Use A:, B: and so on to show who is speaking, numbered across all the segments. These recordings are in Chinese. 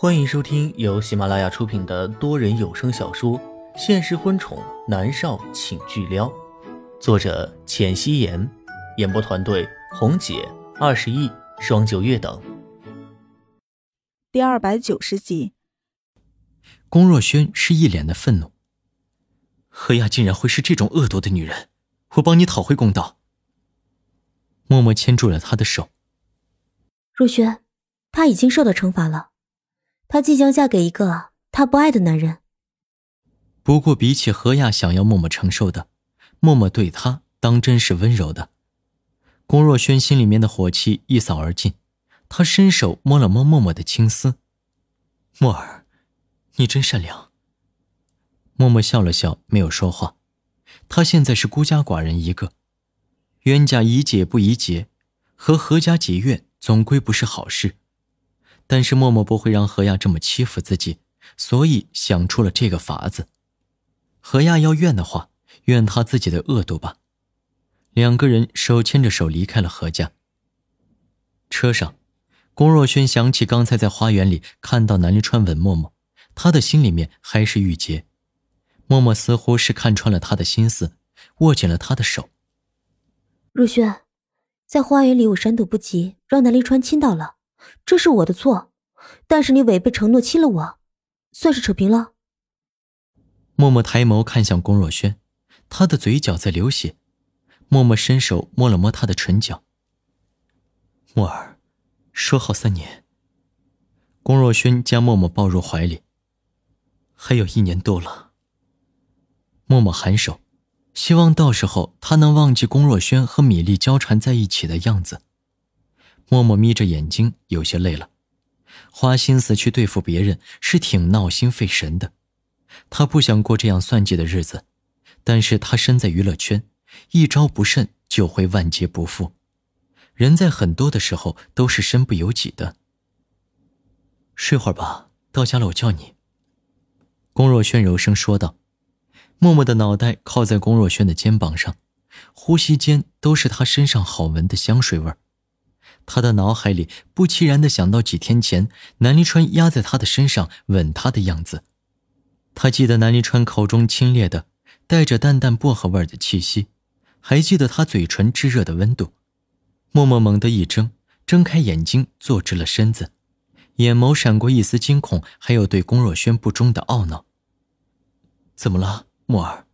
A: 欢迎收听由喜马拉雅出品的多人有声小说《现实婚宠男少请巨撩》，作者：浅汐颜，演播团队：红姐、二十亿、双九月等。
B: 第二百九十集，
C: 龚若轩是一脸的愤怒。何亚竟然会是这种恶毒的女人，我帮你讨回公道。默默牵住了他的手。
D: 若轩，他已经受到惩罚了，她即将嫁给一个她不爱的男人。
C: 不过比起何雅想要默默承受的，默默对她当真是温柔的。龚若轩心里面的火气一扫而尽，他伸手摸了摸默默的青丝。默儿，你真善良。默默笑了笑，没有说话。他现在是孤家寡人一个，冤家宜解不宜结，和何家结怨总归不是好事。但是默默不会让何亚这么欺负自己，所以想出了这个法子。何亚要怨的话，怨他自己的恶毒吧。两个人手牵着手离开了何家。车上，龚若轩想起刚才在花园里看到南离川吻默默，他的心里面还是郁结。默默似乎是看穿了他的心思，握紧了他的手。
D: 若轩，在花园里我闪躲不及，让南离川亲到了，这是我的错。但是你违背承诺亲了我，算是扯平了。
C: 默默抬眸看向龚若轩，他的嘴角在流血。默默伸手摸了摸他的唇角。默儿，说好三年。龚若轩将默默抱入怀里。还有一年多了。默默颔首，希望到时候他能忘记龚若轩和米粒交缠在一起的样子。默默眯着眼睛，有些累了，花心思去对付别人是挺闹心费神的。他不想过这样算计的日子，但是他身在娱乐圈，一招不慎就会万劫不复。人在很多的时候都是身不由己的。睡会儿吧，到家了我叫你。龚若轩柔声说道。默默的脑袋靠在龚若轩的肩膀上，呼吸间都是他身上好闻的香水味儿他的脑海里不期然的想到几天前南离川压在他的身上吻他的样子，他记得南离川口中清冽的、带着淡淡薄荷味的气息，还记得他嘴唇炙热的温度。默默猛地一睁，睁开眼睛，坐直了身子，眼眸闪过一丝惊恐，还有对龚若轩不忠的懊恼。怎么了？默儿，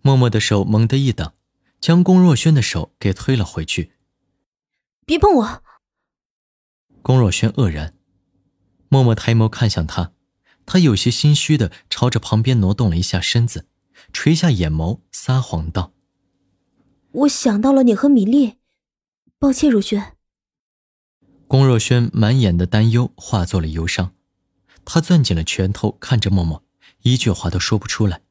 C: 默默的手猛地一挡，将龚若轩的手给推了回去。
D: 别碰我！
C: 龚若轩愕然，默默抬眸看向他，他有些心虚的朝着旁边挪动了一下身子，垂下眼眸，撒谎道：“
D: 我想到了你和米粒，抱歉，若轩。”
C: 龚若轩满眼的担忧化作了忧伤，他攥紧了拳头，看着默默。一句话都说不出来，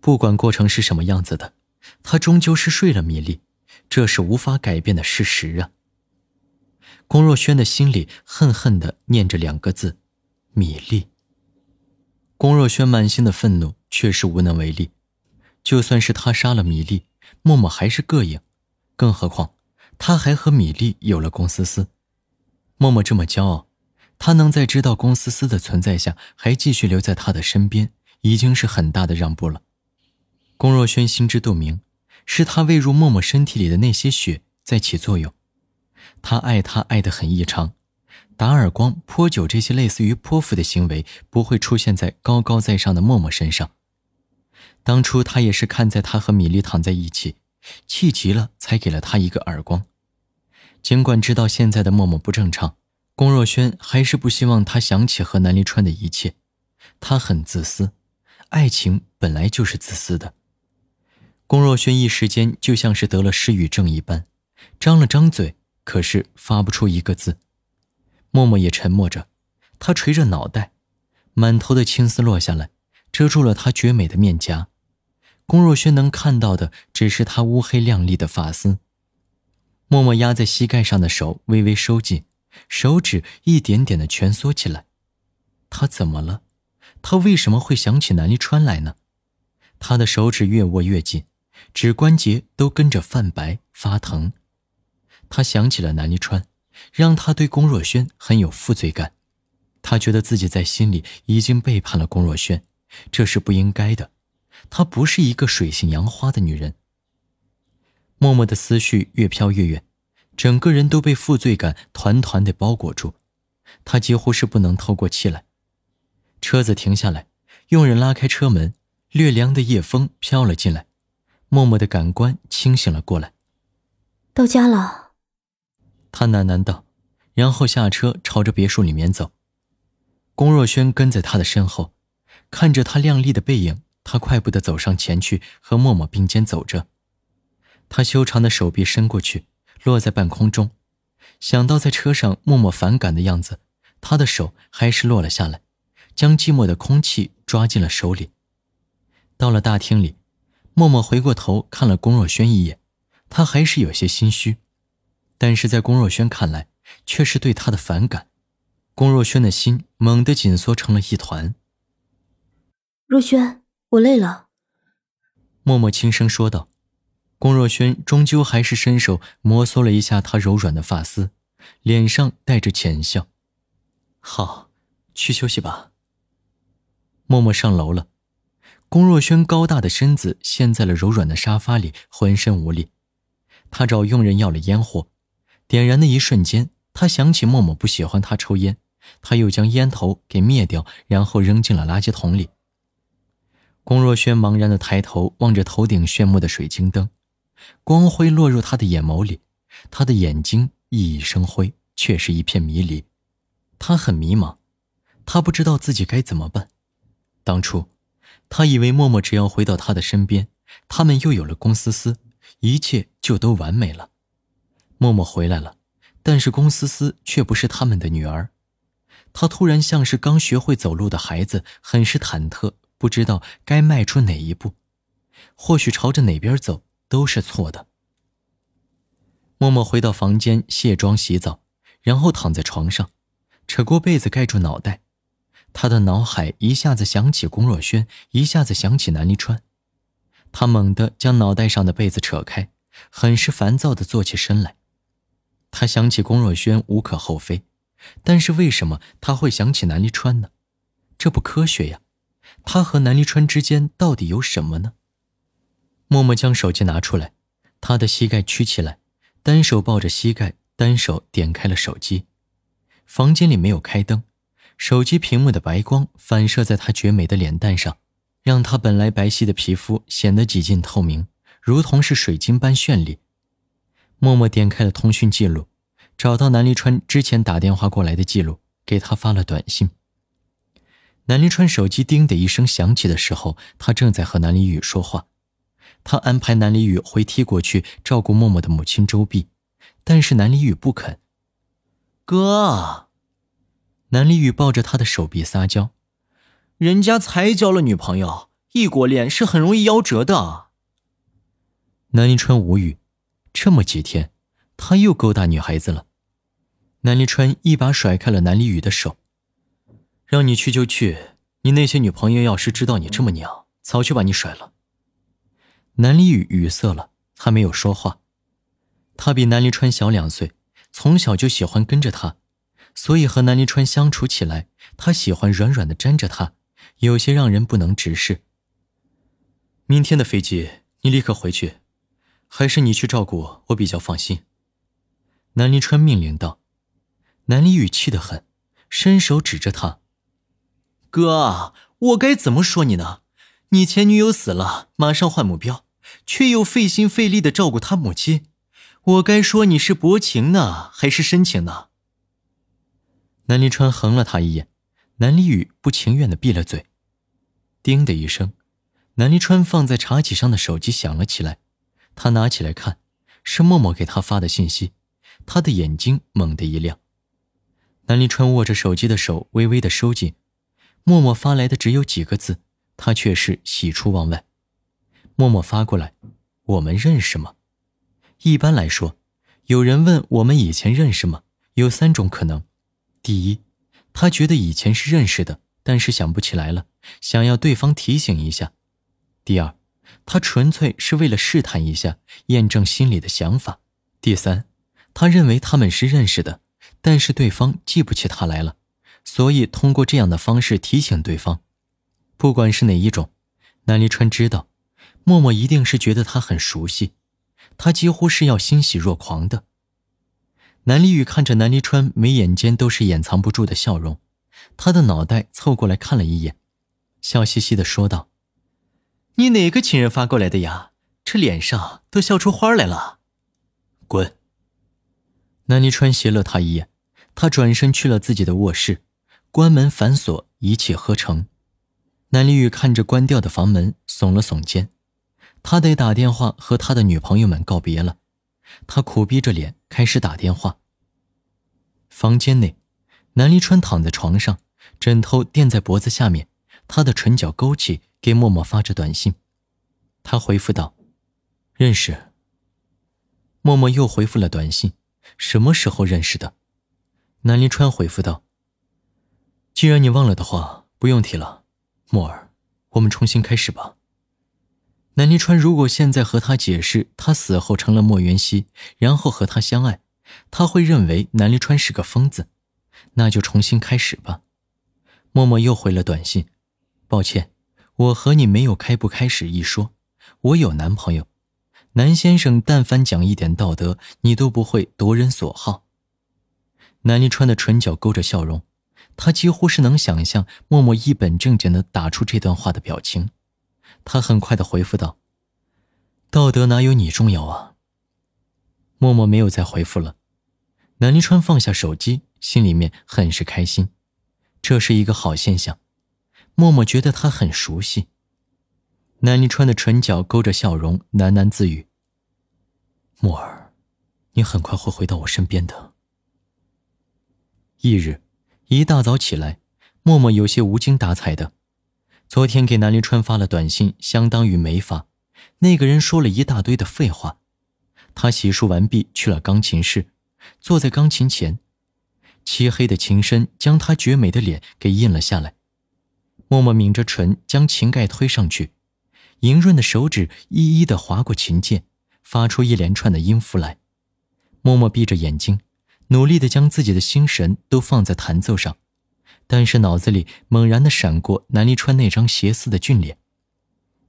C: 不管过程是什么样子的，他终究是睡了米粒，这是无法改变的事实啊。龚若轩的心里恨恨的念着两个字：米粒。龚若轩满心的愤怒，却是无能为力。就算是他杀了米粒，默默还是膈应，更何况他还和米粒有了龚思思。默默这么骄傲。他能在知道龚思思的存在下还继续留在他的身边，已经是很大的让步了。龚若轩心知肚明，是他喂入默默身体里的那些血在起作用。他爱她爱得很异常，打耳光、泼酒这些类似于泼妇的行为不会出现在高高在上的默默身上。当初他也是看在他和米粒躺在一起，气急了才给了他一个耳光。尽管知道现在的默默不正常。龚若轩还是不希望他想起和南离川的一切，他很自私，爱情本来就是自私的。龚若轩一时间就像是得了失语症一般，张了张嘴，可是发不出一个字。默默也沉默着，他垂着脑袋，满头的青丝落下来，遮住了他绝美的面颊。龚若轩能看到的只是他乌黑亮丽的发丝。默默压在膝盖上的手微微收紧。手指一点点的蜷缩起来，他怎么了？他为什么会想起南离川来呢？他的手指越握越紧，指关节都跟着泛白发疼。他想起了南离川，让他对龚若轩很有负罪感。他觉得自己在心里已经背叛了龚若轩，这是不应该的。她不是一个水性杨花的女人。默默的思绪越飘越远，整个人都被负罪感团团的包裹住，他几乎是不能透过气来。车子停下来，佣人拉开车门，略凉的夜风飘了进来，默默的感官清醒了过来。
D: 到家了，
C: 他喃喃道，然后下车朝着别墅里面走。龚若轩跟在他的身后，看着他靓丽的背影，他快步的走上前去，和默默并肩走着。他修长的手臂伸过去，落在半空中。想到在车上默默反感的样子，他的手还是落了下来，将寂寞的空气抓进了手里。到了大厅里，默默回过头看了龚若轩一眼，他还是有些心虚，但是在龚若轩看来，却是对他的反感。龚若轩的心猛地紧缩成了一团。
D: 若轩，我累了。
C: 默默轻声说道。龚若轩终究还是伸手摩挲了一下她柔软的发丝，脸上带着浅笑。好，去休息吧。默默上楼了。龚若轩高大的身子陷在了柔软的沙发里，浑身无力。他找佣人要了烟火，点燃的一瞬间，他想起默默不喜欢他抽烟。他又将烟头给灭掉，然后扔进了垃圾桶里。龚若轩茫然的抬头望着头顶炫目的水晶灯，光辉落入他的眼眸里，他的眼睛熠熠生辉，却是一片迷离。他很迷茫，他不知道自己该怎么办。当初，他以为默默只要回到他的身边，他们又有了龚思思，一切就都完美了。默默回来了，但是龚思思却不是他们的女儿。她突然像是刚学会走路的孩子，很是忐忑，不知道该迈出哪一步，或许朝着哪边走都是错的。默默回到房间卸妆洗澡，然后躺在床上，扯过被子盖住脑袋。他的脑海一下子想起龚若轩，一下子想起南离川。他猛地将脑袋上的被子扯开，很是烦躁地坐起身来。他想起龚若轩无可厚非。但是为什么他会想起南离川呢？这不科学呀！他和南离川之间到底有什么呢？默默将手机拿出来，他的膝盖屈起来，单手抱着膝盖，单手点开了手机。房间里没有开灯，手机屏幕的白光反射在他绝美的脸蛋上，让他本来白皙的皮肤显得几近透明，如同是水晶般绚丽。默默点开了通讯记录。找到南离川之前打电话过来的记录，给他发了短信。南离川手机“叮”的一声响起的时候，他正在和南离宇说话。他安排南离宇回 T 国去照顾默默的母亲周碧，但是南离宇不肯。
A: 哥，
C: 南离宇抱着他的手臂撒娇：“
A: 人家才交了女朋友，异国恋是很容易夭折的。”
C: 南离川无语，这么几天。他又勾搭女孩子了，南离川一把甩开了南离宇的手，让你去就去，你那些女朋友要是知道你这么娘，早就把你甩了。南离宇语塞了，他没有说话。他比南离川小两岁，从小就喜欢跟着他，所以和南离川相处起来，他喜欢软软的粘着他，有些让人不能直视。明天的飞机，你立刻回去，还是你去照顾我，我比较放心。南离川命令道：“南离宇气得很，伸手指着他：‘
A: 哥，我该怎么说你呢？你前女友死了，马上换目标，却又费心费力的照顾他母亲，我该说你是薄情呢，还是深情呢？’”
C: 南离川横了他一眼，南离宇不情愿的闭了嘴。叮的一声，南离川放在茶几上的手机响了起来，他拿起来看，是默默给他发的信息。他的眼睛猛地一亮，南临川握着手机的手微微的收紧。默默发来的只有几个字，他却是喜出望外。默默发过来：“我们认识吗？”一般来说，有人问我们以前认识吗？有三种可能：第一，他觉得以前是认识的，但是想不起来了，想要对方提醒一下；第二，他纯粹是为了试探一下，验证心里的想法；第三。他认为他们是认识的，但是对方记不起他来了，所以通过这样的方式提醒对方。不管是哪一种，南离川知道，默默一定是觉得他很熟悉，他几乎是要欣喜若狂的。南离宇看着南离川眉眼间都是掩藏不住的笑容，他的脑袋凑过来看了一眼，笑嘻嘻的说道：“你哪个情人发过来的呀？这脸上都笑出花来了。”滚！南离川斜了他一眼，他转身去了自己的卧室，关门反锁，一气呵成。南离宇看着关掉的房门，耸了耸肩，他得打电话和他的女朋友们告别了。他苦逼着脸开始打电话。房间内，南离川躺在床上，枕头垫在脖子下面，他的唇角勾起，给默默发着短信。他回复道：“认识。”默默又回复了短信：“什么时候认识的？”南临川回复道：“既然你忘了的话，不用提了。”莫儿，我们重新开始吧。南临川如果现在和他解释他死后成了莫元熙，然后和他相爱，他会认为南临川是个疯子。那就重新开始吧。默默又回了短信：“抱歉，我和你没有开不开始一说。我有男朋友。南先生，但凡讲一点道德，你都不会夺人所好。”南离川的唇角勾着笑容。他几乎是能想象默默一本正经的打出这段话的表情，他很快的回复道：“道德哪有你重要啊？”默默没有再回复了。南离川放下手机，心里面很是开心，这是一个好现象。默默觉得他很熟悉。南离川的唇角勾着笑容，喃喃自语：“默儿，你很快会回到我身边的。”翌日。一大早起来，默默有些无精打采的。昨天给南临川发了短信，相当于没发。那个人说了一大堆的废话。他洗漱完毕，去了钢琴室，坐在钢琴前，漆黑的琴身将他绝美的脸给印了下来。默默抿着唇，将琴盖推上去，莹润的手指一一的划过琴键，发出一连串的音符来。默默闭着眼睛。努力的将自己的心神都放在弹奏上，但是脑子里猛然的闪过南离川那张邪似的俊脸。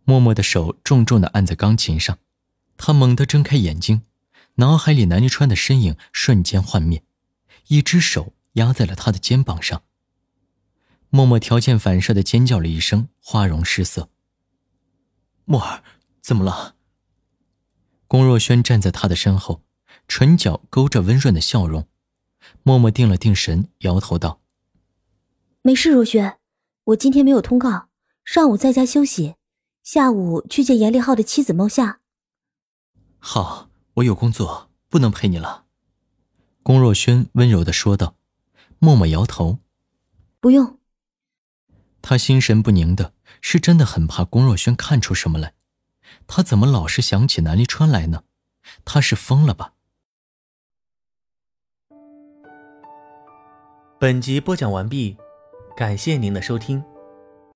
C: 默默的手重重的按在钢琴上，他猛地睁开眼睛，脑海里南离川的身影瞬间幻灭，一只手压在了他的肩膀上。默默条件反射的尖叫了一声，花容失色。默儿，怎么了？龚若轩站在他的身后。唇角勾着温润的笑容，默默定了定神，摇头道：“
D: 没事，若轩，我今天没有通告，上午在家休息，下午去见严立浩的妻子猫夏。”“
C: 好，我有工作，不能陪你了。”龚若轩温柔的说道。默默摇头：“
D: 不用。”
C: 他心神不宁的，是真的很怕龚若轩看出什么来。他怎么老是想起南离川来呢？他是疯了吧？
A: 本集播讲完毕，感谢您的收听。